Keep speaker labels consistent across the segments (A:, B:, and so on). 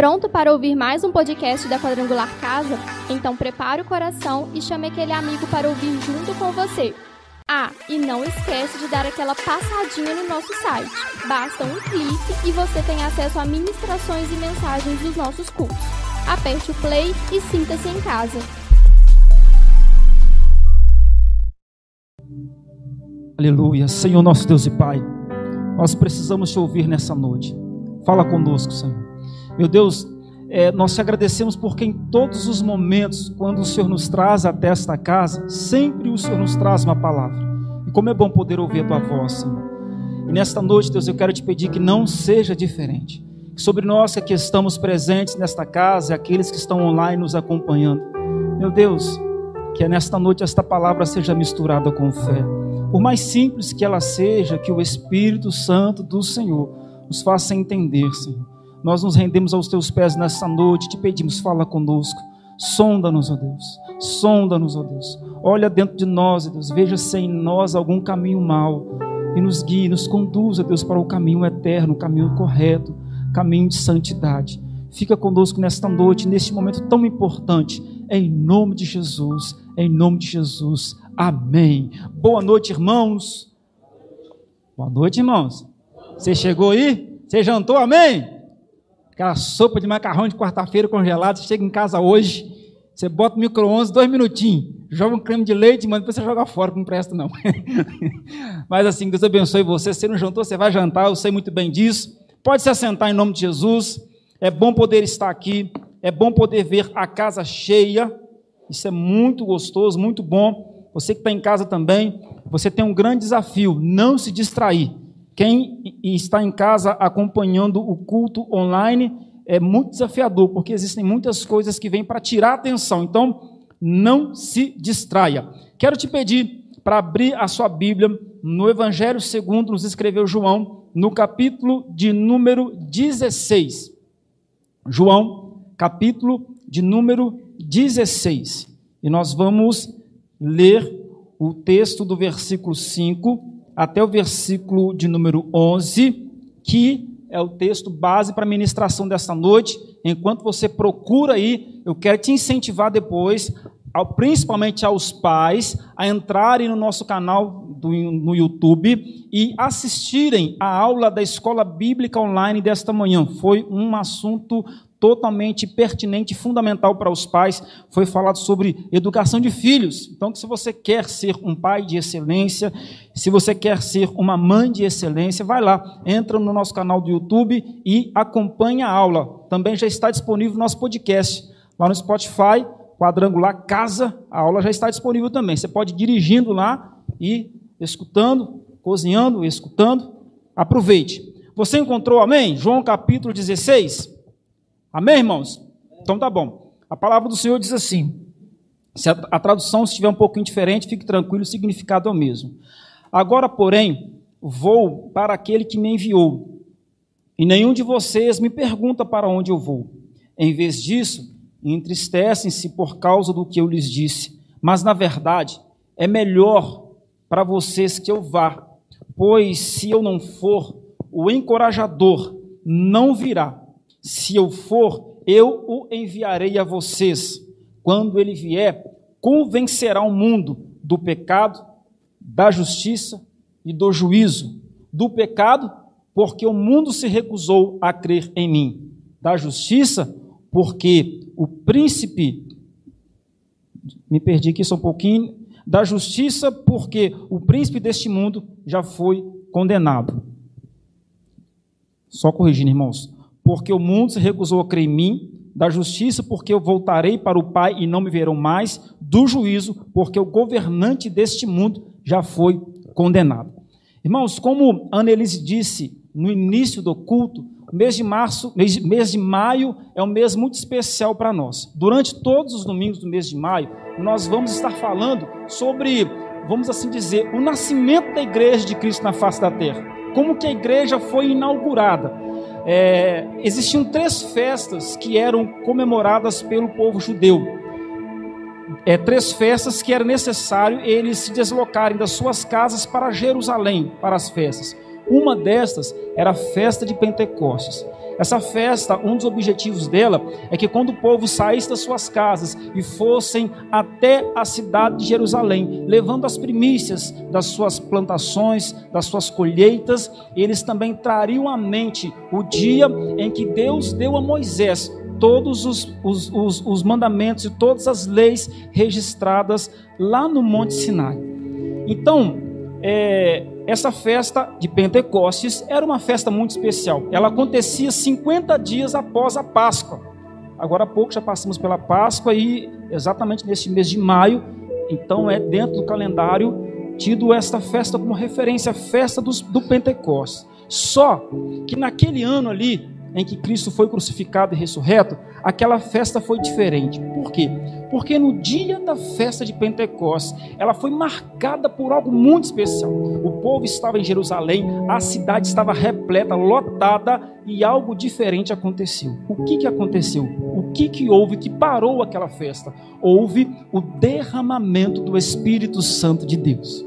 A: Pronto para ouvir mais um podcast da Quadrangular Casa? Então prepare o coração e chame aquele amigo para ouvir junto com você. Ah, e não esquece de dar aquela passadinha no nosso site. Basta um clique e você tem acesso a ministrações e mensagens dos nossos cultos. Aperte o play e sinta-se em casa.
B: Aleluia. Senhor nosso Deus e Pai, nós precisamos te ouvir nessa noite. Fala conosco, Senhor. Meu Deus, é, nós te agradecemos porque em todos os momentos, quando o Senhor nos traz até esta casa, sempre o Senhor nos traz uma palavra. E como é bom poder ouvir a tua voz, Senhor. E nesta noite, Deus, eu quero te pedir que não seja diferente. Que sobre nós que aqui estamos presentes nesta casa, aqueles que estão online nos acompanhando, meu Deus, que nesta noite esta palavra seja misturada com fé. Por mais simples que ela seja, que o Espírito Santo do Senhor nos faça entender, Senhor. Nós nos rendemos aos teus pés nessa noite, te pedimos, fala conosco. Sonda-nos, ó Deus. Sonda-nos, ó Deus. Olha dentro de nós, ó Deus. Veja se em nós algum caminho mau e nos guie, nos conduza, Deus, para o caminho eterno, o caminho correto, caminho de santidade. Fica conosco nesta noite, neste momento tão importante, em nome de Jesus, em nome de Jesus. Amém. Boa noite, irmãos. Boa noite, irmãos. Você chegou aí? Você jantou? Amém? Aquela sopa de macarrão de quarta-feira congelado, você chega em casa hoje, você bota no micro-ondas dois minutinhos, joga um creme de leite, manda depois você joga fora, não presta não. Mas assim, Deus abençoe você. Se não jantou, você vai jantar, eu sei muito bem disso. Pode se assentar em nome de Jesus. É bom poder estar aqui, é bom poder ver a casa cheia. Isso é muito gostoso, muito bom. Você que está em casa também, você tem um grande desafio: não se distrair. Quem está em casa acompanhando o culto online é muito desafiador, porque existem muitas coisas que vêm para tirar a atenção. Então, não se distraia. Quero te pedir para abrir a sua Bíblia no Evangelho segundo nos escreveu João, no capítulo de número 16. João, capítulo de número 16. E nós vamos ler o texto do versículo 5 até o versículo de número 11, que é o texto base para a ministração desta noite. Enquanto você procura aí, eu quero te incentivar depois, ao, principalmente aos pais, a entrarem no nosso canal do, no YouTube e assistirem a aula da Escola Bíblica Online desta manhã. Foi um assunto totalmente pertinente fundamental para os pais, foi falado sobre educação de filhos. Então, se você quer ser um pai de excelência, se você quer ser uma mãe de excelência, vai lá, entra no nosso canal do YouTube e acompanha a aula. Também já está disponível no nosso podcast, lá no Spotify, quadrangular casa, a aula já está disponível também. Você pode ir dirigindo lá e escutando, cozinhando, escutando. Aproveite. Você encontrou, amém? João capítulo 16. Amém, irmãos? Então tá bom. A palavra do Senhor diz assim: se a, a tradução estiver um pouquinho diferente, fique tranquilo, o significado é o mesmo. Agora, porém, vou para aquele que me enviou, e nenhum de vocês me pergunta para onde eu vou. Em vez disso, entristecem-se por causa do que eu lhes disse. Mas, na verdade, é melhor para vocês que eu vá, pois se eu não for, o encorajador não virá. Se eu for, eu o enviarei a vocês. Quando ele vier, convencerá o mundo do pecado, da justiça e do juízo. Do pecado, porque o mundo se recusou a crer em mim. Da justiça, porque o príncipe. Me perdi aqui só um pouquinho. Da justiça, porque o príncipe deste mundo já foi condenado. Só corrigindo, irmãos porque o mundo se recusou a crer em mim, da justiça, porque eu voltarei para o Pai e não me verão mais, do juízo, porque o governante deste mundo já foi condenado. Irmãos, como Annelise disse no início do culto, o mês de março, mês, mês de maio é um mês muito especial para nós. Durante todos os domingos do mês de maio, nós vamos estar falando sobre, vamos assim dizer, o nascimento da igreja de Cristo na face da terra. Como que a igreja foi inaugurada é, existiam três festas que eram comemoradas pelo povo judeu. É, três festas que era necessário eles se deslocarem das suas casas para Jerusalém para as festas. Uma destas era a festa de Pentecostes. Essa festa, um dos objetivos dela é que quando o povo saísse das suas casas e fossem até a cidade de Jerusalém, levando as primícias das suas plantações, das suas colheitas, eles também trariam à mente o dia em que Deus deu a Moisés todos os, os, os, os mandamentos e todas as leis registradas lá no Monte Sinai. Então, é, essa festa de Pentecostes era uma festa muito especial. Ela acontecia 50 dias após a Páscoa. Agora há pouco já passamos pela Páscoa e exatamente neste mês de maio, então é dentro do calendário tido esta festa como referência, a festa dos, do Pentecostes. Só que naquele ano ali, em que Cristo foi crucificado e ressurreto, aquela festa foi diferente. Por quê? Porque no dia da festa de Pentecostes, ela foi marcada por algo muito especial. O povo estava em Jerusalém, a cidade estava repleta, lotada, e algo diferente aconteceu. O que, que aconteceu? O que, que houve que parou aquela festa? Houve o derramamento do Espírito Santo de Deus.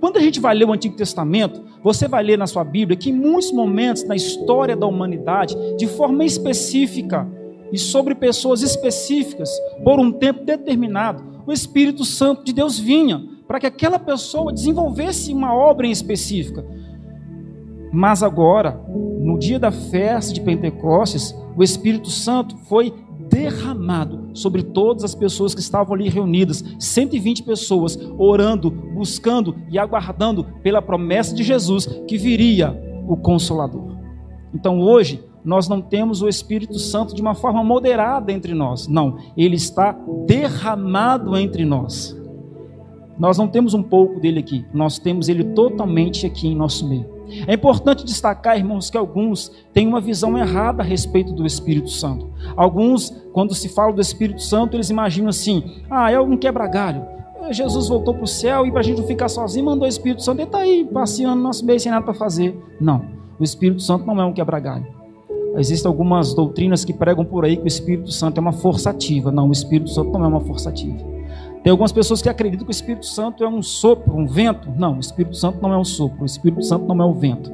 B: Quando a gente vai ler o Antigo Testamento, você vai ler na sua Bíblia que em muitos momentos na história da humanidade, de forma específica e sobre pessoas específicas, por um tempo determinado, o Espírito Santo de Deus vinha para que aquela pessoa desenvolvesse uma obra em específica. Mas agora, no dia da festa de Pentecostes, o Espírito Santo foi derramado sobre todas as pessoas que estavam ali reunidas, 120 pessoas orando, buscando e aguardando pela promessa de Jesus que viria o consolador. Então hoje nós não temos o Espírito Santo de uma forma moderada entre nós. Não, ele está derramado entre nós. Nós não temos um pouco dele aqui, nós temos ele totalmente aqui em nosso meio. É importante destacar, irmãos, que alguns têm uma visão errada a respeito do Espírito Santo. Alguns, quando se fala do Espírito Santo, eles imaginam assim: ah, é algum quebra-galho. É, Jesus voltou para o céu e para a gente não ficar sozinho, mandou o Espírito Santo, ele está aí passeando no nosso meio sem nada para fazer. Não, o Espírito Santo não é um quebra-galho. Existem algumas doutrinas que pregam por aí que o Espírito Santo é uma força ativa. Não, o Espírito Santo não é uma força ativa. Tem algumas pessoas que acreditam que o Espírito Santo é um sopro, um vento. Não, o Espírito Santo não é um sopro, o Espírito Santo não é um vento.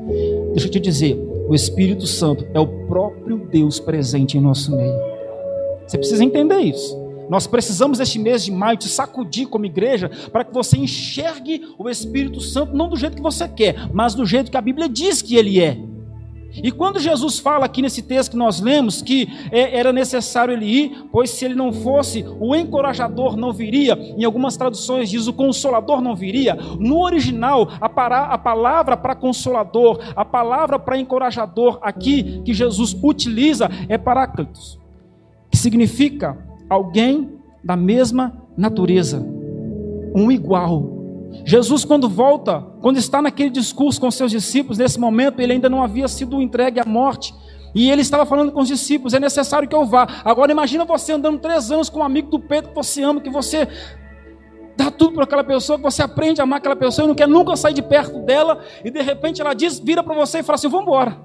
B: Deixa eu te dizer, o Espírito Santo é o próprio Deus presente em nosso meio. Você precisa entender isso. Nós precisamos este mês de maio te sacudir como igreja para que você enxergue o Espírito Santo não do jeito que você quer, mas do jeito que a Bíblia diz que ele é. E quando Jesus fala aqui nesse texto que nós lemos que é, era necessário ele ir, pois se ele não fosse, o encorajador não viria, em algumas traduções diz o consolador não viria. No original, a, palavra para consolador, a palavra para encorajador aqui que Jesus utiliza é paráclitos, que significa alguém da mesma natureza, um igual Jesus, quando volta, quando está naquele discurso com seus discípulos, nesse momento ele ainda não havia sido entregue à morte. E ele estava falando com os discípulos: é necessário que eu vá. Agora imagina você andando três anos com um amigo do Pedro que você ama, que você dá tudo para aquela pessoa, que você aprende a amar aquela pessoa e não quer nunca sair de perto dela, e de repente ela diz, vira para você e fala assim: vamos embora.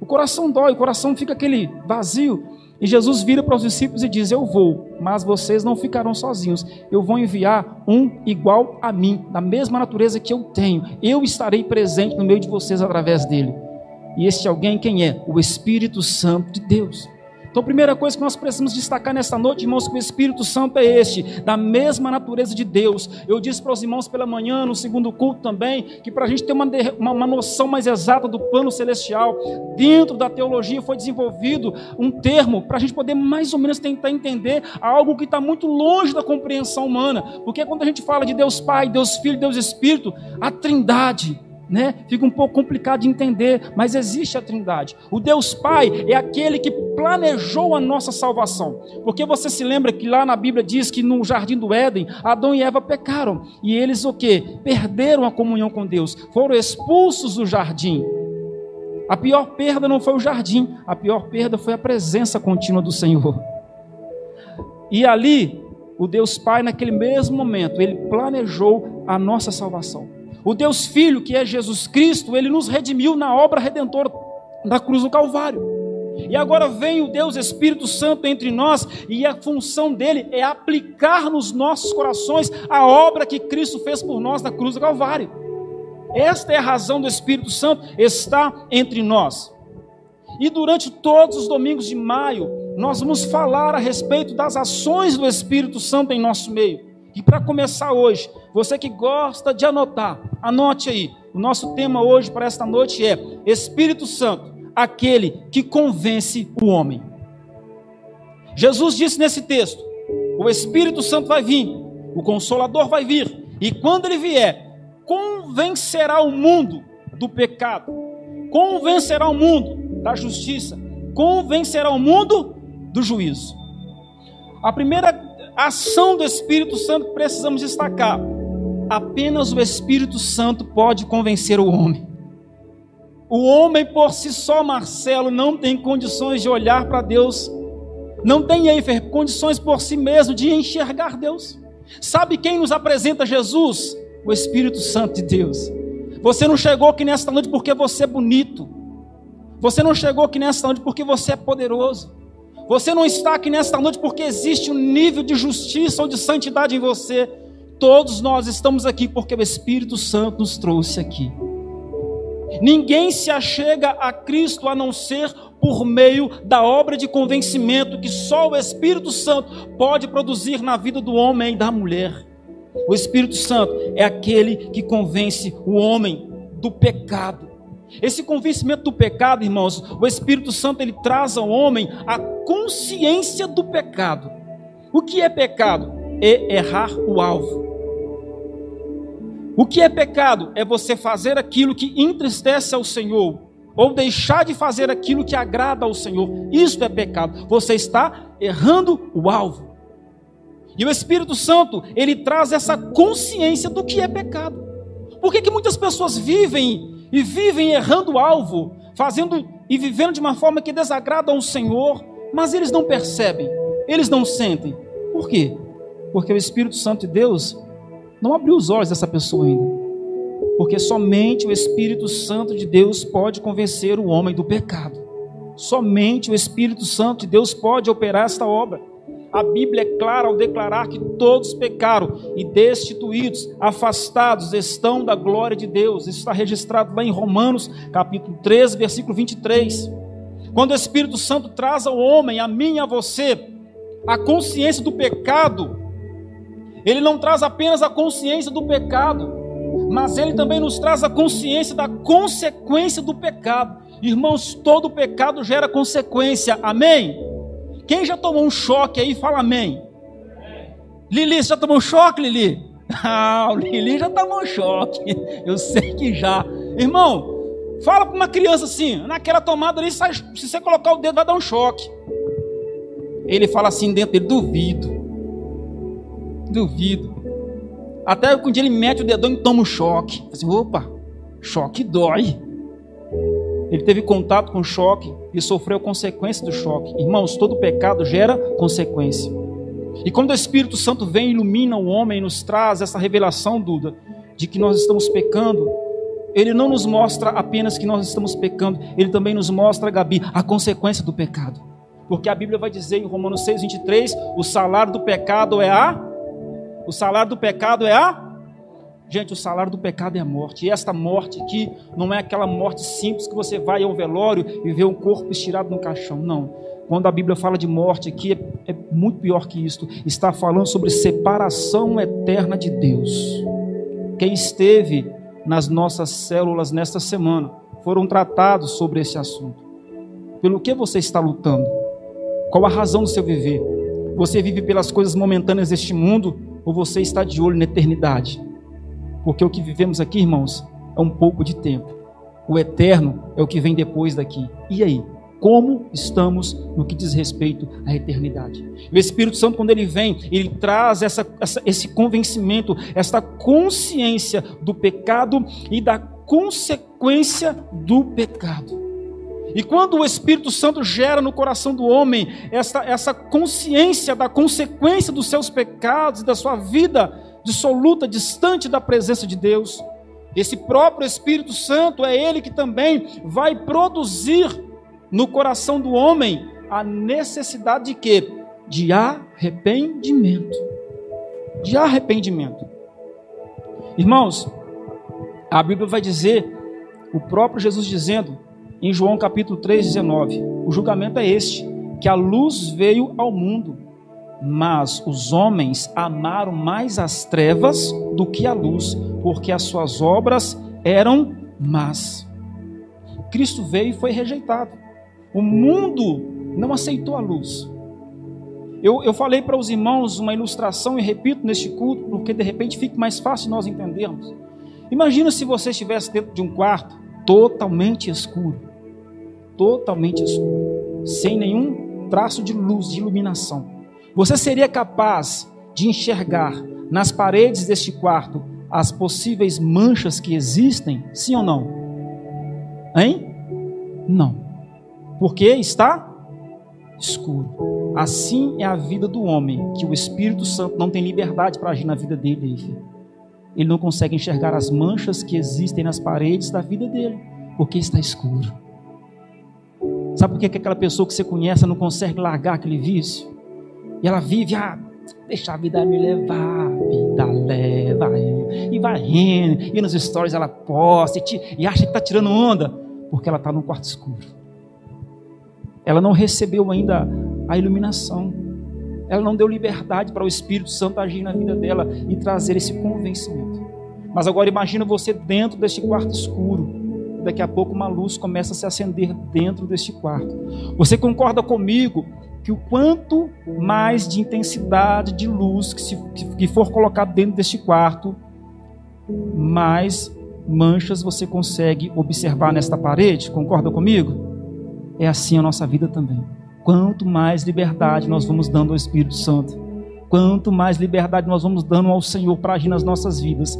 B: O coração dói, o coração fica aquele vazio. E Jesus vira para os discípulos e diz: Eu vou, mas vocês não ficarão sozinhos. Eu vou enviar um igual a mim, da mesma natureza que eu tenho. Eu estarei presente no meio de vocês através dele. E este alguém quem é? O Espírito Santo de Deus. Então, a primeira coisa que nós precisamos destacar nesta noite, irmãos, que o Espírito Santo é este, da mesma natureza de Deus. Eu disse para os irmãos pela manhã, no segundo culto também, que para a gente ter uma, uma, uma noção mais exata do plano celestial, dentro da teologia foi desenvolvido um termo para a gente poder mais ou menos tentar entender algo que está muito longe da compreensão humana. Porque quando a gente fala de Deus Pai, Deus Filho, Deus Espírito, a trindade né? Fica um pouco complicado de entender, mas existe a Trindade. O Deus Pai é aquele que planejou a nossa salvação. Porque você se lembra que lá na Bíblia diz que no jardim do Éden, Adão e Eva pecaram, e eles o quê? Perderam a comunhão com Deus, foram expulsos do jardim. A pior perda não foi o jardim, a pior perda foi a presença contínua do Senhor. E ali, o Deus Pai, naquele mesmo momento, ele planejou a nossa salvação. O Deus Filho, que é Jesus Cristo, ele nos redimiu na obra redentora da cruz do Calvário. E agora vem o Deus Espírito Santo entre nós, e a função dele é aplicar nos nossos corações a obra que Cristo fez por nós na cruz do Calvário. Esta é a razão do Espírito Santo estar entre nós. E durante todos os domingos de maio, nós vamos falar a respeito das ações do Espírito Santo em nosso meio. E para começar hoje, você que gosta de anotar, anote aí. O nosso tema hoje para esta noite é Espírito Santo, aquele que convence o homem. Jesus disse nesse texto: o Espírito Santo vai vir, o Consolador vai vir, e quando ele vier, convencerá o mundo do pecado, convencerá o mundo da justiça, convencerá o mundo do juízo. A primeira ação do Espírito Santo que precisamos destacar: apenas o Espírito Santo pode convencer o homem. O homem por si só, Marcelo, não tem condições de olhar para Deus não tem Eifer condições por si mesmo de enxergar Deus. Sabe quem nos apresenta Jesus? O Espírito Santo de Deus. Você não chegou aqui nesta noite porque você é bonito. Você não chegou aqui nesta noite porque você é poderoso. Você não está aqui nesta noite porque existe um nível de justiça ou de santidade em você. Todos nós estamos aqui porque o Espírito Santo nos trouxe aqui. Ninguém se achega a Cristo a não ser por meio da obra de convencimento que só o Espírito Santo pode produzir na vida do homem e da mulher. O Espírito Santo é aquele que convence o homem do pecado. Esse convencimento do pecado, irmãos, o Espírito Santo ele traz ao homem a consciência do pecado. O que é pecado? É errar o alvo. O que é pecado? É você fazer aquilo que entristece ao Senhor, ou deixar de fazer aquilo que agrada ao Senhor. Isso é pecado. Você está errando o alvo. E o Espírito Santo, ele traz essa consciência do que é pecado. Por que, que muitas pessoas vivem e vivem errando o alvo, fazendo e vivendo de uma forma que desagrada ao Senhor, mas eles não percebem, eles não sentem. Por quê? Porque o Espírito Santo de Deus não abriu os olhos dessa pessoa ainda. Porque somente o Espírito Santo de Deus pode convencer o homem do pecado. Somente o Espírito Santo de Deus pode operar esta obra. A Bíblia é clara ao declarar que todos pecaram e destituídos, afastados estão da glória de Deus. Isso está registrado lá em Romanos, capítulo 13, versículo 23. Quando o Espírito Santo traz ao homem, a mim e a você, a consciência do pecado, ele não traz apenas a consciência do pecado, mas ele também nos traz a consciência da consequência do pecado. Irmãos, todo pecado gera consequência, amém? Quem já tomou um choque aí, fala amém. Lili, você já tomou um choque, Lili? Ah, o Lili já tomou um choque, eu sei que já. Irmão, fala para uma criança assim, naquela tomada ali, se você colocar o dedo vai dar um choque. Ele fala assim dentro dele, duvido. Duvido. Até um dia ele mete o dedão e toma um choque. Assim, opa, choque dói. Ele teve contato com choque e sofreu consequência do choque. Irmãos, todo pecado gera consequência. E quando o Espírito Santo vem e ilumina o homem nos traz essa revelação, Duda, de que nós estamos pecando, ele não nos mostra apenas que nós estamos pecando, ele também nos mostra, Gabi, a consequência do pecado. Porque a Bíblia vai dizer em Romanos 6, 23: o salário do pecado é a o salário do pecado é a. Gente, o salário do pecado é a morte. E esta morte aqui não é aquela morte simples que você vai ao velório e vê um corpo estirado no caixão. Não. Quando a Bíblia fala de morte aqui, é, é muito pior que isto. Está falando sobre separação eterna de Deus. Quem esteve nas nossas células nesta semana foram tratados sobre esse assunto. Pelo que você está lutando? Qual a razão do seu viver? Você vive pelas coisas momentâneas deste mundo ou você está de olho na eternidade? Porque o que vivemos aqui, irmãos, é um pouco de tempo. O eterno é o que vem depois daqui. E aí? Como estamos no que diz respeito à eternidade? O Espírito Santo, quando ele vem, ele traz essa, essa, esse convencimento, essa consciência do pecado e da consequência do pecado. E quando o Espírito Santo gera no coração do homem essa, essa consciência da consequência dos seus pecados e da sua vida dissoluta, distante da presença de Deus, esse próprio Espírito Santo é ele que também vai produzir no coração do homem a necessidade de quê? De arrependimento. De arrependimento. Irmãos, A Bíblia vai dizer, o próprio Jesus dizendo, em João capítulo 3, 19: o julgamento é este, que a luz veio ao mundo, mas os homens amaram mais as trevas do que a luz, porque as suas obras eram más. Cristo veio e foi rejeitado. O mundo não aceitou a luz. Eu, eu falei para os irmãos uma ilustração e repito neste culto, porque de repente fica mais fácil nós entendermos. Imagina se você estivesse dentro de um quarto totalmente escuro, totalmente escuro, sem nenhum traço de luz, de iluminação. Você seria capaz de enxergar nas paredes deste quarto as possíveis manchas que existem? Sim ou não? Hein? Não. Porque está escuro. Assim é a vida do homem, que o Espírito Santo não tem liberdade para agir na vida dele. Ele não consegue enxergar as manchas que existem nas paredes da vida dele, porque está escuro. Sabe por que aquela pessoa que você conhece não consegue largar aquele vício? E ela vive, ah, deixa a vida me levar, vida leva e vai rindo, e nos stories ela posta e, te, e acha que está tirando onda, porque ela está num quarto escuro. Ela não recebeu ainda a iluminação. Ela não deu liberdade para o Espírito Santo agir na vida dela e trazer esse convencimento. Mas agora imagina você dentro deste quarto escuro. Daqui a pouco uma luz começa a se acender dentro deste quarto. Você concorda comigo que o quanto mais de intensidade de luz que, se, que for colocado dentro deste quarto, mais manchas você consegue observar nesta parede? Concorda comigo? É assim a nossa vida também. Quanto mais liberdade nós vamos dando ao Espírito Santo, quanto mais liberdade nós vamos dando ao Senhor para agir nas nossas vidas,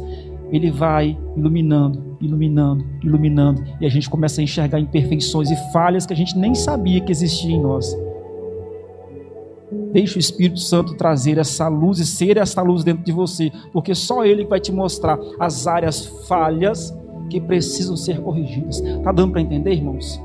B: Ele vai iluminando, iluminando, iluminando, e a gente começa a enxergar imperfeições e falhas que a gente nem sabia que existiam em nós. Deixe o Espírito Santo trazer essa luz e ser essa luz dentro de você, porque só Ele vai te mostrar as áreas falhas que precisam ser corrigidas. Tá dando para entender, irmãos?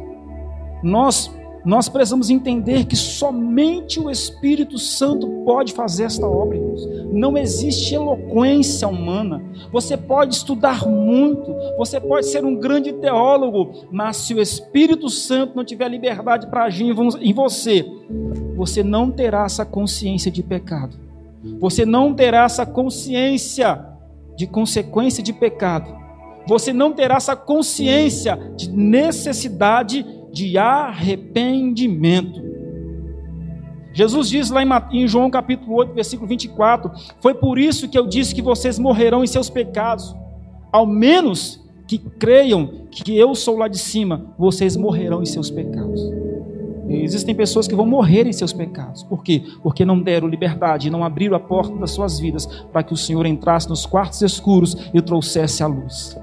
B: Nós nós precisamos entender que somente o Espírito Santo pode fazer esta obra, irmãos. Não existe eloquência humana. Você pode estudar muito, você pode ser um grande teólogo, mas se o Espírito Santo não tiver liberdade para agir em você, você não terá essa consciência de pecado. Você não terá essa consciência de consequência de pecado. Você não terá essa consciência de necessidade de arrependimento. Jesus diz lá em João capítulo 8, versículo 24: Foi por isso que eu disse que vocês morrerão em seus pecados, ao menos que creiam que eu sou lá de cima, vocês morrerão em seus pecados. Existem pessoas que vão morrer em seus pecados. Por quê? Porque não deram liberdade, não abriram a porta das suas vidas para que o Senhor entrasse nos quartos escuros e trouxesse a luz.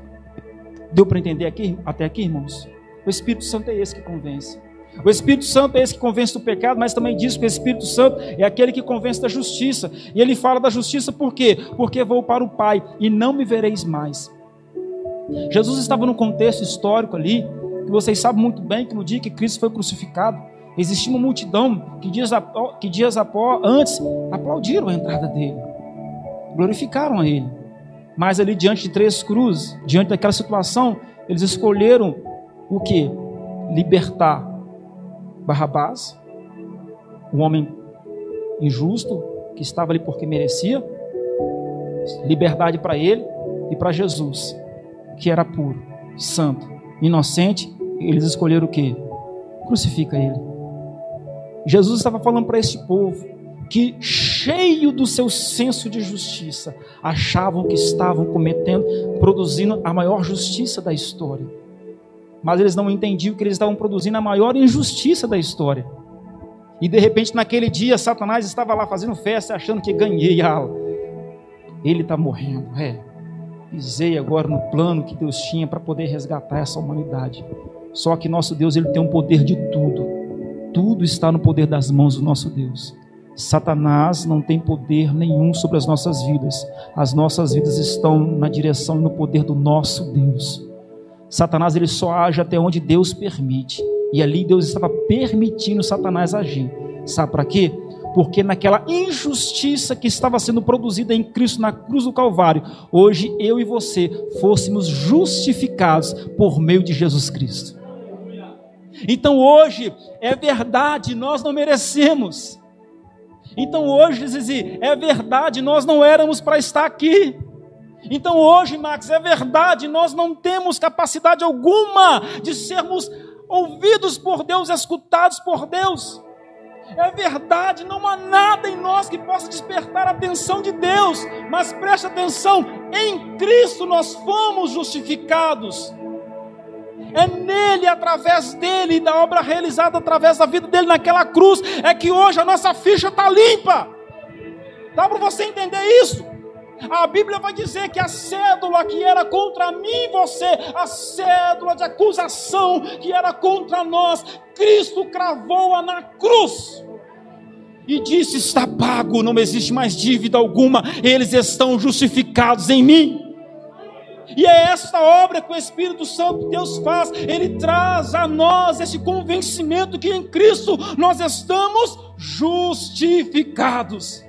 B: Deu para entender aqui, até aqui, irmãos? O Espírito Santo é esse que convence. O Espírito Santo é esse que convence do pecado, mas também diz que o Espírito Santo é aquele que convence da justiça. E ele fala da justiça por quê? Porque vou para o Pai e não me vereis mais. Jesus estava num contexto histórico ali, que vocês sabem muito bem que no dia que Cristo foi crucificado, existia uma multidão que dias, que dias após, antes aplaudiram a entrada dele, glorificaram a ele. Mas ali diante de três cruzes, diante daquela situação, eles escolheram o que? Libertar Barrabás, um homem injusto que estava ali porque merecia, liberdade para ele e para Jesus, que era puro, santo, inocente. Eles escolheram o que? Crucifica ele. Jesus estava falando para este povo que, cheio do seu senso de justiça, achavam que estavam cometendo, produzindo a maior justiça da história mas eles não entendiam que eles estavam produzindo a maior injustiça da história. E de repente, naquele dia, Satanás estava lá fazendo festa, achando que ganhei. Ah, ele está morrendo. É, pisei agora no plano que Deus tinha para poder resgatar essa humanidade. Só que nosso Deus ele tem um poder de tudo. Tudo está no poder das mãos do nosso Deus. Satanás não tem poder nenhum sobre as nossas vidas. As nossas vidas estão na direção e no poder do nosso Deus. Satanás ele só age até onde Deus permite. E ali Deus estava permitindo Satanás agir. Sabe para quê? porque naquela injustiça que estava sendo produzida em Cristo na cruz do Calvário, hoje eu e você fôssemos justificados por meio de Jesus Cristo. Então hoje é verdade, nós não merecemos. Então hoje, Zizi, é verdade, nós não éramos para estar aqui. Então hoje, Max, é verdade, nós não temos capacidade alguma de sermos ouvidos por Deus, escutados por Deus. É verdade, não há nada em nós que possa despertar a atenção de Deus, mas preste atenção: em Cristo nós fomos justificados. É nele, através dele da obra realizada através da vida dele naquela cruz, é que hoje a nossa ficha está limpa. Dá para você entender isso? A Bíblia vai dizer que a cédula que era contra mim e você, a cédula de acusação que era contra nós, Cristo cravou-a na cruz. E disse: Está pago, não existe mais dívida alguma, eles estão justificados em mim. E é esta obra que o Espírito Santo Deus faz, ele traz a nós esse convencimento que em Cristo nós estamos justificados.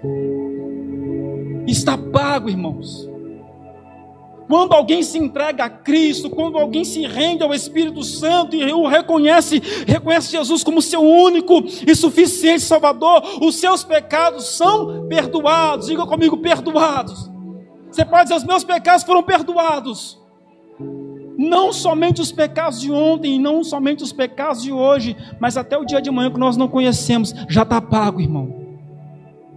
B: Está pago, irmãos. Quando alguém se entrega a Cristo, quando alguém se rende ao Espírito Santo e o reconhece, reconhece Jesus como seu único e suficiente Salvador, os seus pecados são perdoados. Diga comigo, perdoados. Você pode dizer: os meus pecados foram perdoados. Não somente os pecados de ontem, não somente os pecados de hoje, mas até o dia de manhã que nós não conhecemos, já está pago, irmão.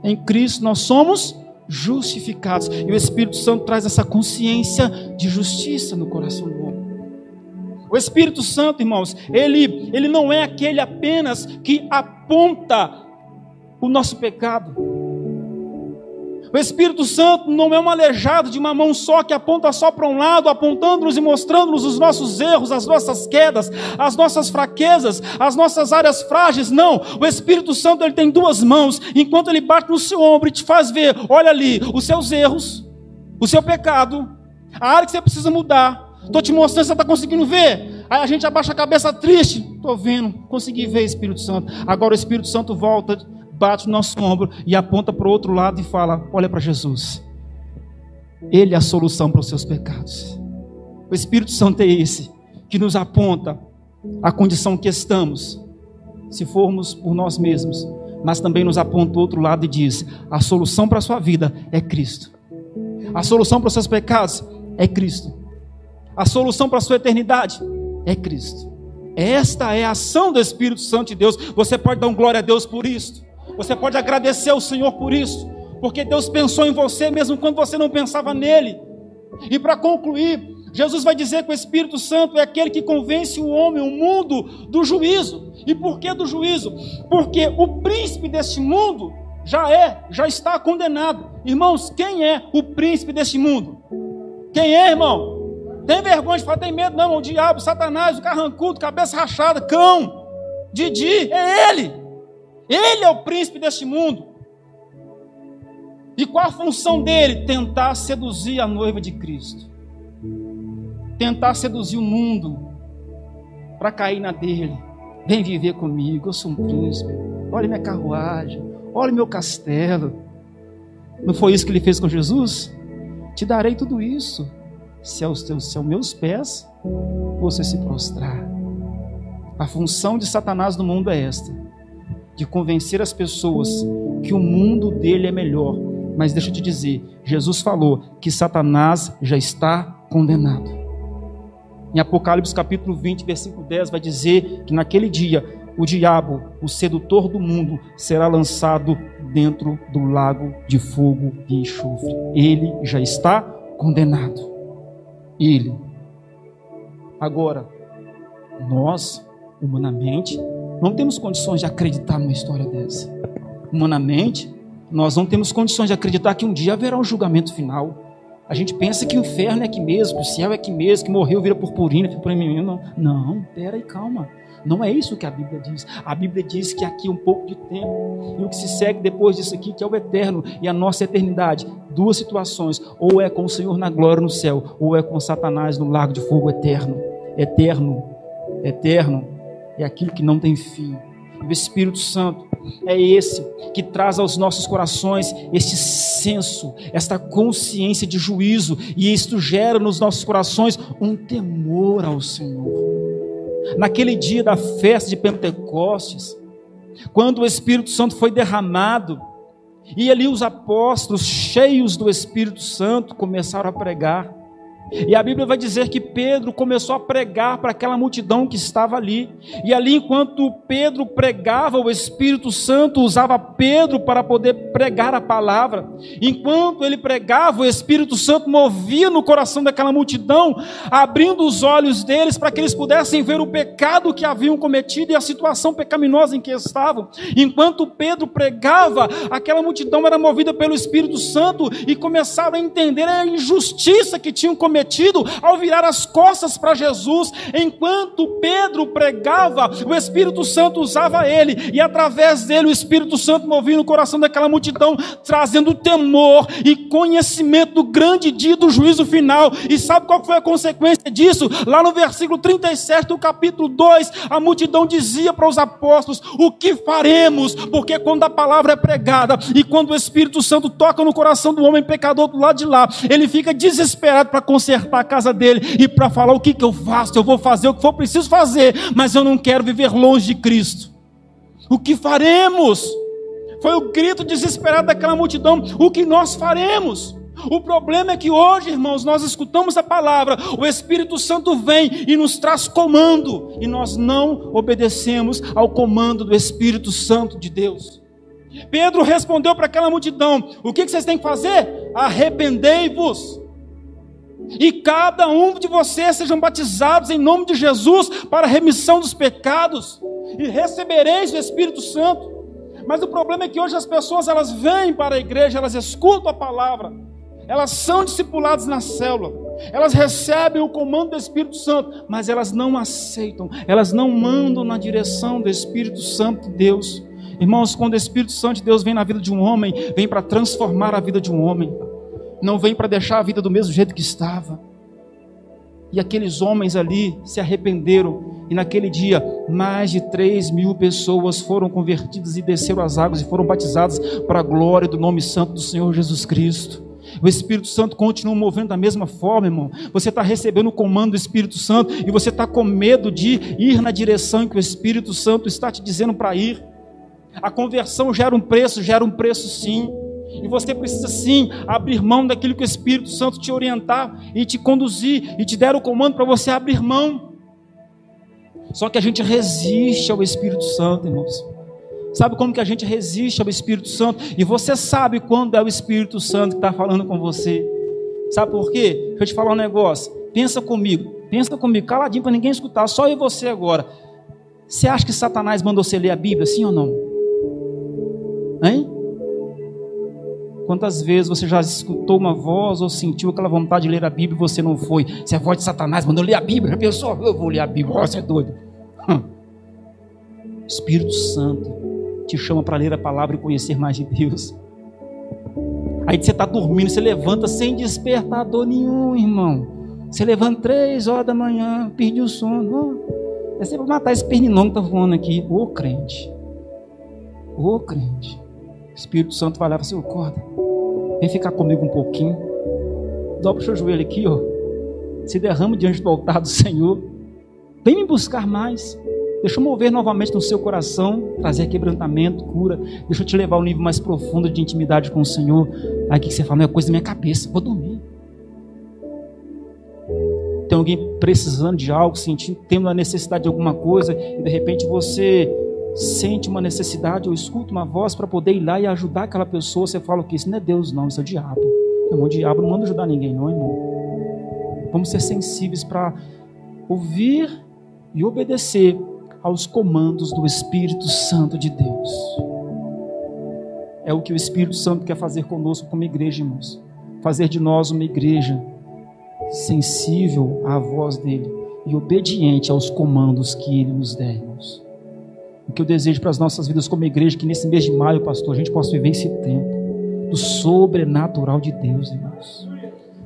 B: Em Cristo nós somos justificados. E o Espírito Santo traz essa consciência de justiça no coração do homem. O Espírito Santo, irmãos, ele, ele não é aquele apenas que aponta o nosso pecado. O Espírito Santo não é um aleijado de uma mão só que aponta só para um lado, apontando-nos e mostrando-nos os nossos erros, as nossas quedas, as nossas fraquezas, as nossas áreas frágeis. Não, o Espírito Santo ele tem duas mãos, enquanto ele bate no seu ombro e te faz ver, olha ali, os seus erros, o seu pecado, a área que você precisa mudar. Estou te mostrando, você está conseguindo ver? Aí a gente abaixa a cabeça triste. Estou vendo, consegui ver, Espírito Santo. Agora o Espírito Santo volta bate no nosso ombro e aponta para o outro lado e fala: Olha para Jesus. Ele é a solução para os seus pecados. O Espírito Santo é esse que nos aponta a condição que estamos, se formos por nós mesmos, mas também nos aponta o outro lado e diz: a solução para a sua vida é Cristo. A solução para os seus pecados é Cristo. A solução para a sua eternidade é Cristo. Esta é a ação do Espírito Santo de Deus. Você pode dar um glória a Deus por isso. Você pode agradecer ao Senhor por isso, porque Deus pensou em você mesmo quando você não pensava nele. E para concluir, Jesus vai dizer que o Espírito Santo é aquele que convence o homem, o mundo, do juízo. E por que do juízo? Porque o príncipe deste mundo já é, já está condenado. Irmãos, quem é o príncipe deste mundo? Quem é, irmão? Tem vergonha de falar, tem medo, não, o diabo, Satanás, o carrancudo, cabeça rachada, cão, Didi, é ele. Ele é o príncipe deste mundo. E qual a função dele? Tentar seduzir a noiva de Cristo. Tentar seduzir o mundo para cair na dele. Vem viver comigo, eu sou um príncipe. Olha minha carruagem, olha meu castelo. Não foi isso que ele fez com Jesus? Te darei tudo isso, se aos teus, se aos meus pés você se prostrar. A função de Satanás no mundo é esta: de convencer as pessoas que o mundo dele é melhor. Mas deixa eu te dizer, Jesus falou que Satanás já está condenado. Em Apocalipse capítulo 20, versículo 10, vai dizer que naquele dia o diabo, o sedutor do mundo, será lançado dentro do lago de fogo e enxofre. Ele já está condenado. Ele. Agora, nós, humanamente, não temos condições de acreditar numa história dessa. Humanamente, nós não temos condições de acreditar que um dia haverá um julgamento final. A gente pensa que o inferno é aqui mesmo, que o céu é aqui mesmo, que morreu vira purpurina, purpurina. Não, não, pera aí, calma. Não é isso que a Bíblia diz. A Bíblia diz que aqui um pouco de tempo. E o que se segue depois disso aqui, que é o eterno e a nossa eternidade. Duas situações. Ou é com o Senhor na glória no céu, ou é com Satanás no lago de fogo eterno. Eterno. Eterno é aquilo que não tem fim. E o Espírito Santo, é esse que traz aos nossos corações este senso, esta consciência de juízo, e isto gera nos nossos corações um temor ao Senhor. Naquele dia da festa de Pentecostes, quando o Espírito Santo foi derramado, e ali os apóstolos, cheios do Espírito Santo, começaram a pregar. E a Bíblia vai dizer que Pedro começou a pregar para aquela multidão que estava ali. E ali, enquanto Pedro pregava, o Espírito Santo usava Pedro para poder pregar a palavra. Enquanto ele pregava, o Espírito Santo movia no coração daquela multidão, abrindo os olhos deles para que eles pudessem ver o pecado que haviam cometido e a situação pecaminosa em que estavam. Enquanto Pedro pregava, aquela multidão era movida pelo Espírito Santo e começaram a entender a injustiça que tinham cometido ao virar as costas para Jesus. Enquanto Pedro pregava, o Espírito Santo usava ele, e através dele o Espírito Santo movia no coração daquela multidão, trazendo temor e conhecimento do grande dia do juízo final. E sabe qual foi a consequência disso? Lá no versículo 37 do capítulo 2, a multidão dizia para os apóstolos: O que faremos? Porque quando a palavra é pregada e quando o Espírito Santo toca no coração do homem pecador do lado de lá, ele fica desesperado para conseguir consertar a casa dele e para falar o que, que eu faço, eu vou fazer o que for preciso fazer, mas eu não quero viver longe de Cristo. O que faremos? Foi o grito desesperado daquela multidão: o que nós faremos? O problema é que hoje, irmãos, nós escutamos a palavra, o Espírito Santo vem e nos traz comando, e nós não obedecemos ao comando do Espírito Santo de Deus. Pedro respondeu para aquela multidão: O que vocês têm que fazer? Arrependei-vos e cada um de vocês sejam batizados em nome de Jesus para a remissão dos pecados, e recebereis o Espírito Santo. Mas o problema é que hoje as pessoas elas vêm para a igreja, elas escutam a palavra, elas são discipuladas na célula, elas recebem o comando do Espírito Santo, mas elas não aceitam, elas não mandam na direção do Espírito Santo de Deus. Irmãos, quando o Espírito Santo de Deus vem na vida de um homem, vem para transformar a vida de um homem não vem para deixar a vida do mesmo jeito que estava. E aqueles homens ali se arrependeram, e naquele dia mais de 3 mil pessoas foram convertidas e desceram as águas e foram batizadas para a glória do nome santo do Senhor Jesus Cristo. O Espírito Santo continua movendo da mesma forma, irmão. Você está recebendo o comando do Espírito Santo e você está com medo de ir na direção que o Espírito Santo está te dizendo para ir. A conversão gera um preço, gera um preço sim. E você precisa sim abrir mão daquilo que o Espírito Santo te orientar e te conduzir e te der o comando para você abrir mão. Só que a gente resiste ao Espírito Santo, irmãos. Sabe como que a gente resiste ao Espírito Santo? E você sabe quando é o Espírito Santo que está falando com você. Sabe por quê? Deixa eu te falar um negócio. Pensa comigo, pensa comigo, caladinho para ninguém escutar, só eu e você agora. Você acha que Satanás mandou você ler a Bíblia, sim ou não? Hein? Quantas vezes você já escutou uma voz ou sentiu aquela vontade de ler a Bíblia e você não foi? Se é a voz de Satanás mandou ler a Bíblia, já pensou? Eu vou ler a Bíblia, você é doido. Hum. Espírito Santo te chama para ler a palavra e conhecer mais de Deus. Aí você está dormindo, você levanta sem despertador nenhum, irmão. Você levanta três horas da manhã, perde o sono. Oh, é sempre matar esse pernilongo que está voando aqui. Ô crente. Ô crente. O Espírito Santo vai lá e fala assim, acorda. Vem ficar comigo um pouquinho. Dobra o seu joelho aqui, ó. Se derrama diante do altar do Senhor. Vem me buscar mais. Deixa eu mover novamente no seu coração, trazer quebrantamento, cura. Deixa eu te levar a um nível mais profundo de intimidade com o Senhor. Aí que você fala, não é coisa da minha cabeça, vou dormir. Tem alguém precisando de algo, sentindo, tendo a necessidade de alguma coisa, e de repente você sente uma necessidade ou escuta uma voz para poder ir lá e ajudar aquela pessoa, você fala que? Isso não é Deus, não, isso é o diabo. Irmão, o diabo não manda ajudar ninguém, não, irmão. Vamos ser sensíveis para ouvir e obedecer aos comandos do Espírito Santo de Deus. É o que o Espírito Santo quer fazer conosco como igreja, irmãos. Fazer de nós uma igreja sensível à voz dele e obediente aos comandos que ele nos der, irmãos. O que eu desejo para as nossas vidas como igreja, que nesse mês de maio, pastor, a gente possa viver esse tempo do sobrenatural de Deus, irmãos.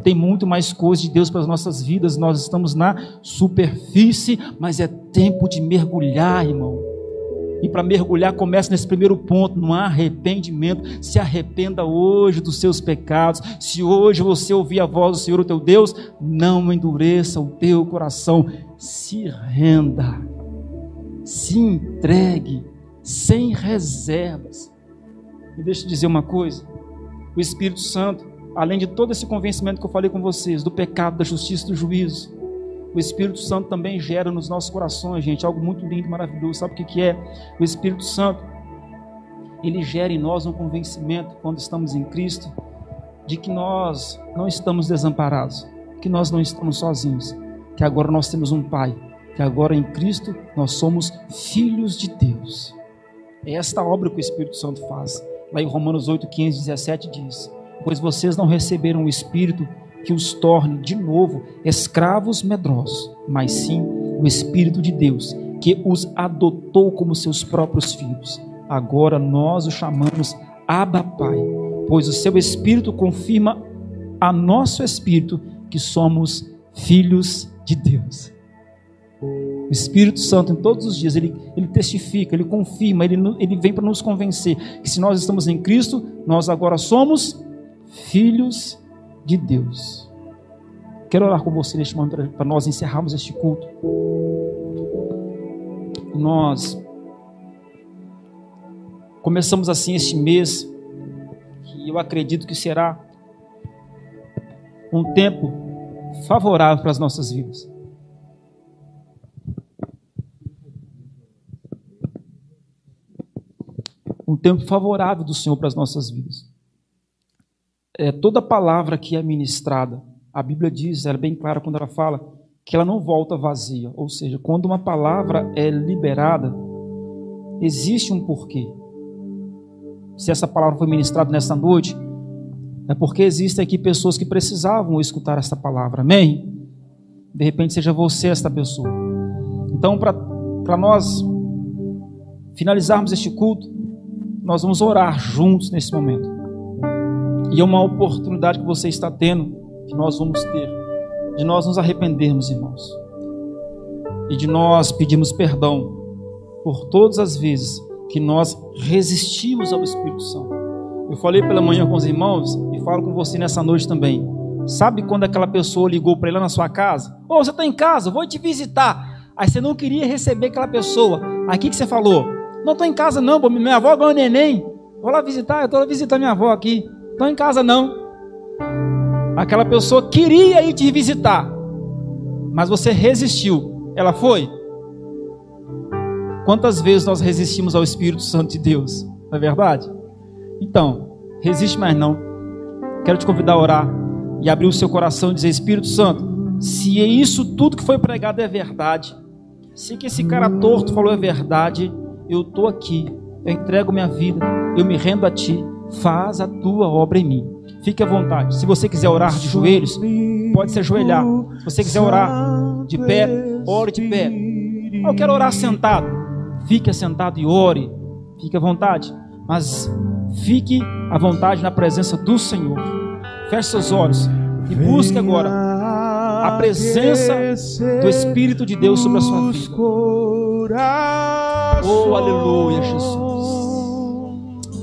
B: Tem muito mais coisas de Deus para as nossas vidas, nós estamos na superfície, mas é tempo de mergulhar, irmão, E para mergulhar, começa nesse primeiro ponto, no arrependimento. Se arrependa hoje dos seus pecados. Se hoje você ouvir a voz do Senhor, o teu Deus, não endureça o teu coração. Se renda. Se entregue sem reservas. E deixa eu dizer uma coisa: o Espírito Santo, além de todo esse convencimento que eu falei com vocês, do pecado, da justiça, do juízo, o Espírito Santo também gera nos nossos corações, gente, algo muito lindo, maravilhoso. Sabe o que, que é? O Espírito Santo, ele gera em nós um convencimento, quando estamos em Cristo, de que nós não estamos desamparados, que nós não estamos sozinhos, que agora nós temos um Pai, que agora em Cristo nós somos filhos de Deus. É esta obra que o Espírito Santo faz. Lá em Romanos 8, 15, 17 diz: Pois vocês não receberam o Espírito que os torne de novo escravos medrosos, mas sim o Espírito de Deus, que os adotou como seus próprios filhos. Agora nós o chamamos Abba Pai, pois o seu Espírito confirma a nosso Espírito que somos filhos de Deus. O Espírito Santo, em todos os dias, ele, ele testifica, ele confirma, ele, ele vem para nos convencer que se nós estamos em Cristo, nós agora somos filhos de Deus. Quero orar com você neste momento para nós encerrarmos este culto. Nós começamos assim este mês, que eu acredito que será um tempo favorável para as nossas vidas. Um tempo favorável do Senhor para as nossas vidas. É, toda palavra que é ministrada, a Bíblia diz, ela é bem clara quando ela fala, que ela não volta vazia. Ou seja, quando uma palavra é liberada, existe um porquê. Se essa palavra foi ministrada nessa noite, é porque existem aqui pessoas que precisavam escutar essa palavra. Amém? De repente seja você esta pessoa. Então, para nós finalizarmos este culto, nós vamos orar juntos nesse momento. E é uma oportunidade que você está tendo, que nós vamos ter, de nós nos arrependermos, irmãos. E de nós pedirmos perdão por todas as vezes que nós resistimos ao Espírito Santo. Eu falei pela manhã com os irmãos e falo com você nessa noite também. Sabe quando aquela pessoa ligou para ele lá na sua casa? Ô, oh, você está em casa, vou te visitar. Aí você não queria receber aquela pessoa. Aí o que, que você falou? Não estou em casa não, pô. minha avó ganhou neném. Vou lá visitar, eu estou lá visitando minha avó aqui. Estou em casa não. Aquela pessoa queria ir te visitar, mas você resistiu. Ela foi? Quantas vezes nós resistimos ao Espírito Santo de Deus? Não é verdade? Então, resiste mais não. Quero te convidar a orar e abrir o seu coração e dizer: Espírito Santo, se é isso tudo que foi pregado é verdade, se que esse cara torto falou é verdade, eu estou aqui, eu entrego minha vida, eu me rendo a Ti, faz a Tua obra em mim. Fique à vontade. Se você quiser orar de joelhos, pode se ajoelhar. Se você quiser orar de pé, ore de pé. Eu quero orar sentado. Fique assentado e ore. Fique à vontade. Mas fique à vontade na presença do Senhor. Feche seus olhos e busque agora a presença do Espírito de Deus sobre a sua vida. Oh, aleluia, Jesus.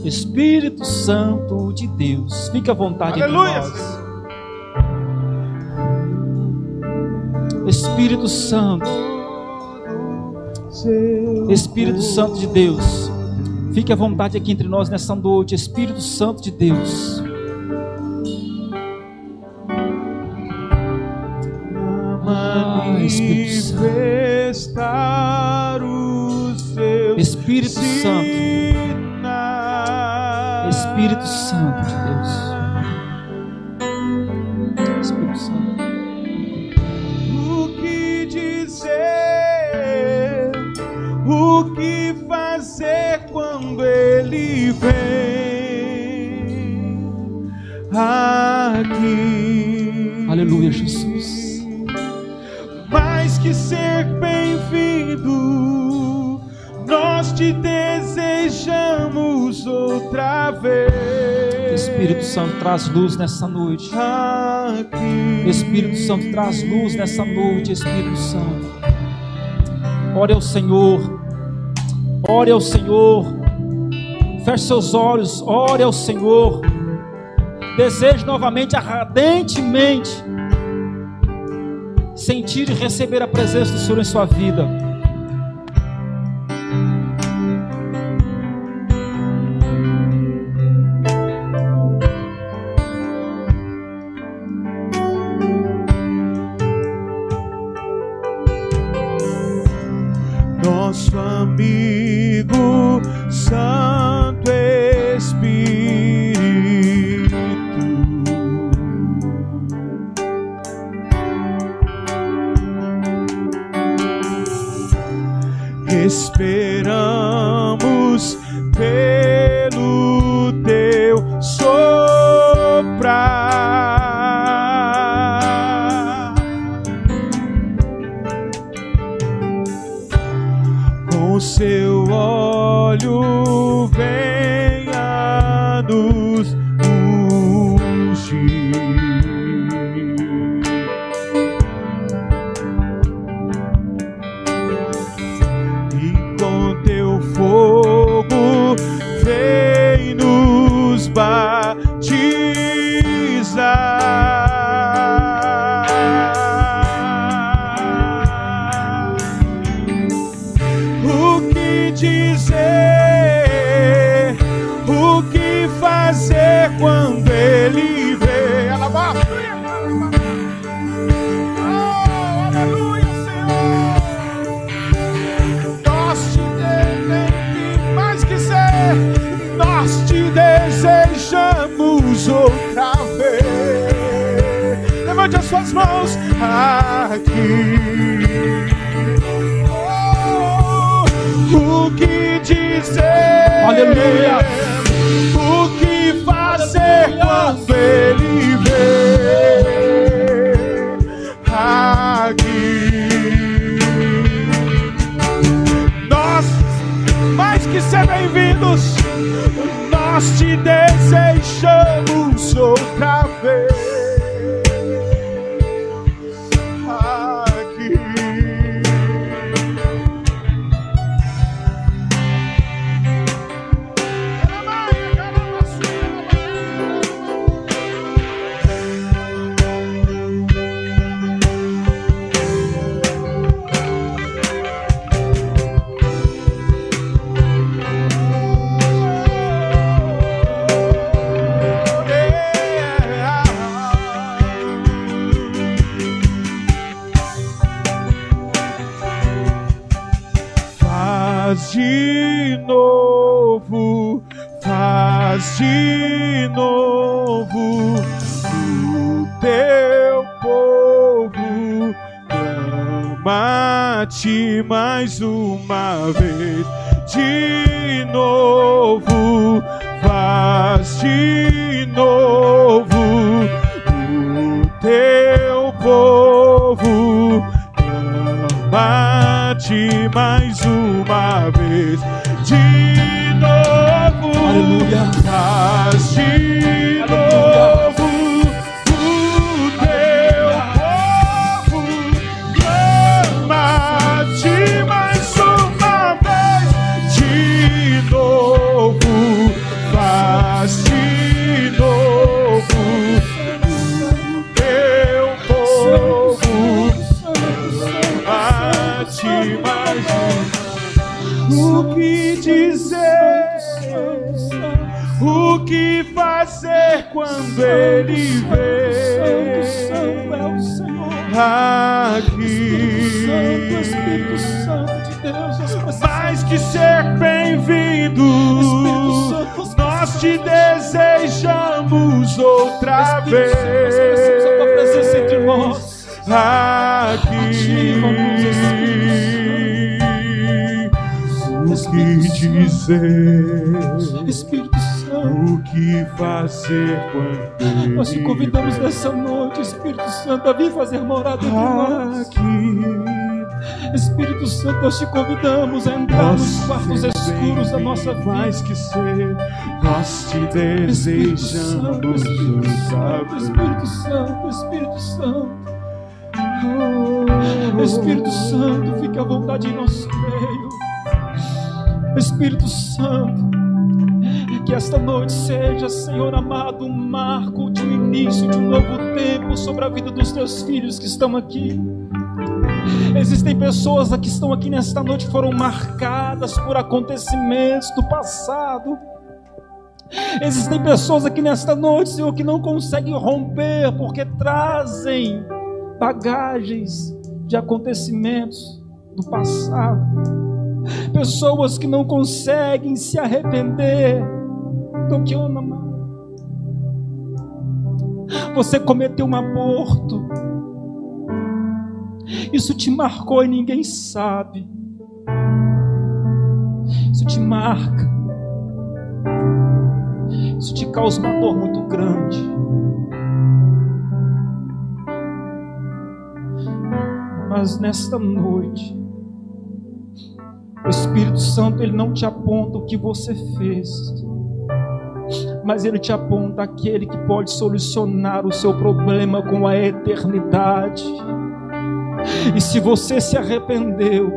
B: Espírito Santo de Deus, fique à vontade aleluia. entre nós. Espírito Santo, Espírito Santo de Deus, fique à vontade aqui entre nós nessa noite, Espírito Santo de Deus. Ah, Espírito Santo. Espírito Santo. Espírito Santo de Deus.
C: Ser bem-vindo nós te desejamos outra vez.
B: Espírito Santo traz luz nessa noite. Aqui. Espírito Santo traz luz nessa noite, Espírito Santo. Ore ao Senhor. Ore ao Senhor. Feche seus olhos, ore ao Senhor. Deseje novamente, ardentemente, sentir e receber a presença do Senhor em sua vida.
C: Esperamos pelo o que dizer? Aleluia. Outra vez aqui. O que dizer?
B: Espírito Santo,
C: O que fazer quando
B: nós te convidamos nessa noite, Espírito Santo, a vir fazer morada entre nós.
C: aqui?
B: Espírito Santo, nós te convidamos a entrar nos quartos escuros da nossa vida.
C: mais que ser, nós te
B: Espírito Santo,
C: desejamos
B: Espírito Santo, Espírito Santo, Espírito Santo. Espírito Santo, fique à vontade em nosso meio. Espírito Santo, que esta noite seja, Senhor amado, um marco de um início de um novo tempo sobre a vida dos teus filhos que estão aqui. Existem pessoas que estão aqui nesta noite foram marcadas por acontecimentos do passado. Existem pessoas aqui nesta noite, Senhor, que não conseguem romper porque trazem bagagens de acontecimentos do passado. Pessoas que não conseguem se arrepender do que eu não. Você cometeu um aborto isso te marcou e ninguém sabe. Isso te marca. Isso te causa uma dor muito grande. Mas nesta noite, o Espírito Santo ele não te aponta o que você fez, mas ele te aponta aquele que pode solucionar o seu problema com a eternidade. E se você se arrependeu,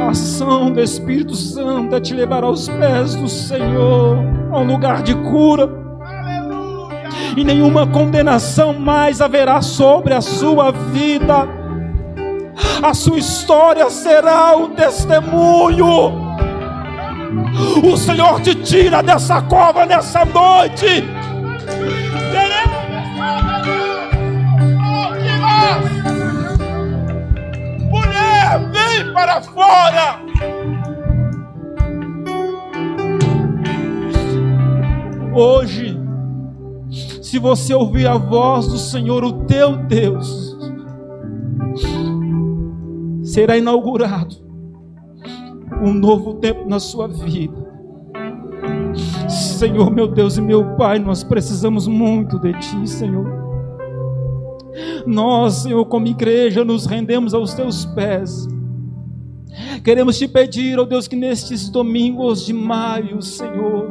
B: a ação do Espírito Santo é te levar aos pés do Senhor, a um lugar de cura. E nenhuma condenação mais haverá sobre a sua vida. A sua história será um testemunho. O Senhor te tira dessa cova nessa noite para fora. Hoje, se você ouvir a voz do Senhor, o teu Deus, será inaugurado um novo tempo na sua vida. Senhor, meu Deus e meu Pai, nós precisamos muito de Ti, Senhor. Nós, Senhor, como igreja, nos rendemos aos teus pés. Queremos te pedir, ó oh Deus, que nestes domingos de maio, Senhor,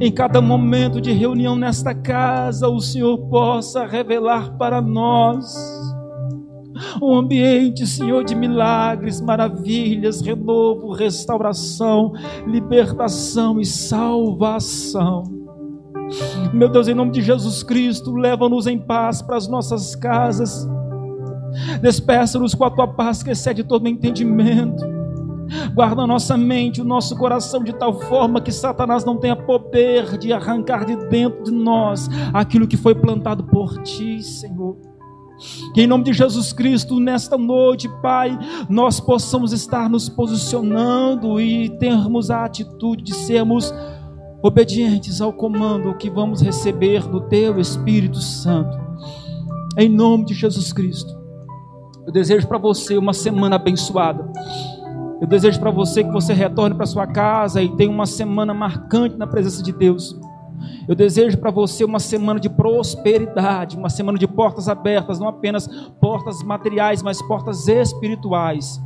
B: em cada momento de reunião nesta casa, o Senhor possa revelar para nós um ambiente, Senhor, de milagres, maravilhas, renovo, restauração, libertação e salvação. Meu Deus, em nome de Jesus Cristo, leva-nos em paz para as nossas casas. Despeça-nos com a tua paz que excede todo entendimento. Guarda a nossa mente, o nosso coração de tal forma que Satanás não tenha poder de arrancar de dentro de nós aquilo que foi plantado por ti, Senhor. Que em nome de Jesus Cristo, nesta noite, Pai, nós possamos estar nos posicionando e termos a atitude de sermos obedientes ao comando que vamos receber do Teu Espírito Santo. Em nome de Jesus Cristo. Eu desejo para você uma semana abençoada. Eu desejo para você que você retorne para sua casa e tenha uma semana marcante na presença de Deus. Eu desejo para você uma semana de prosperidade, uma semana de portas abertas, não apenas portas materiais, mas portas espirituais.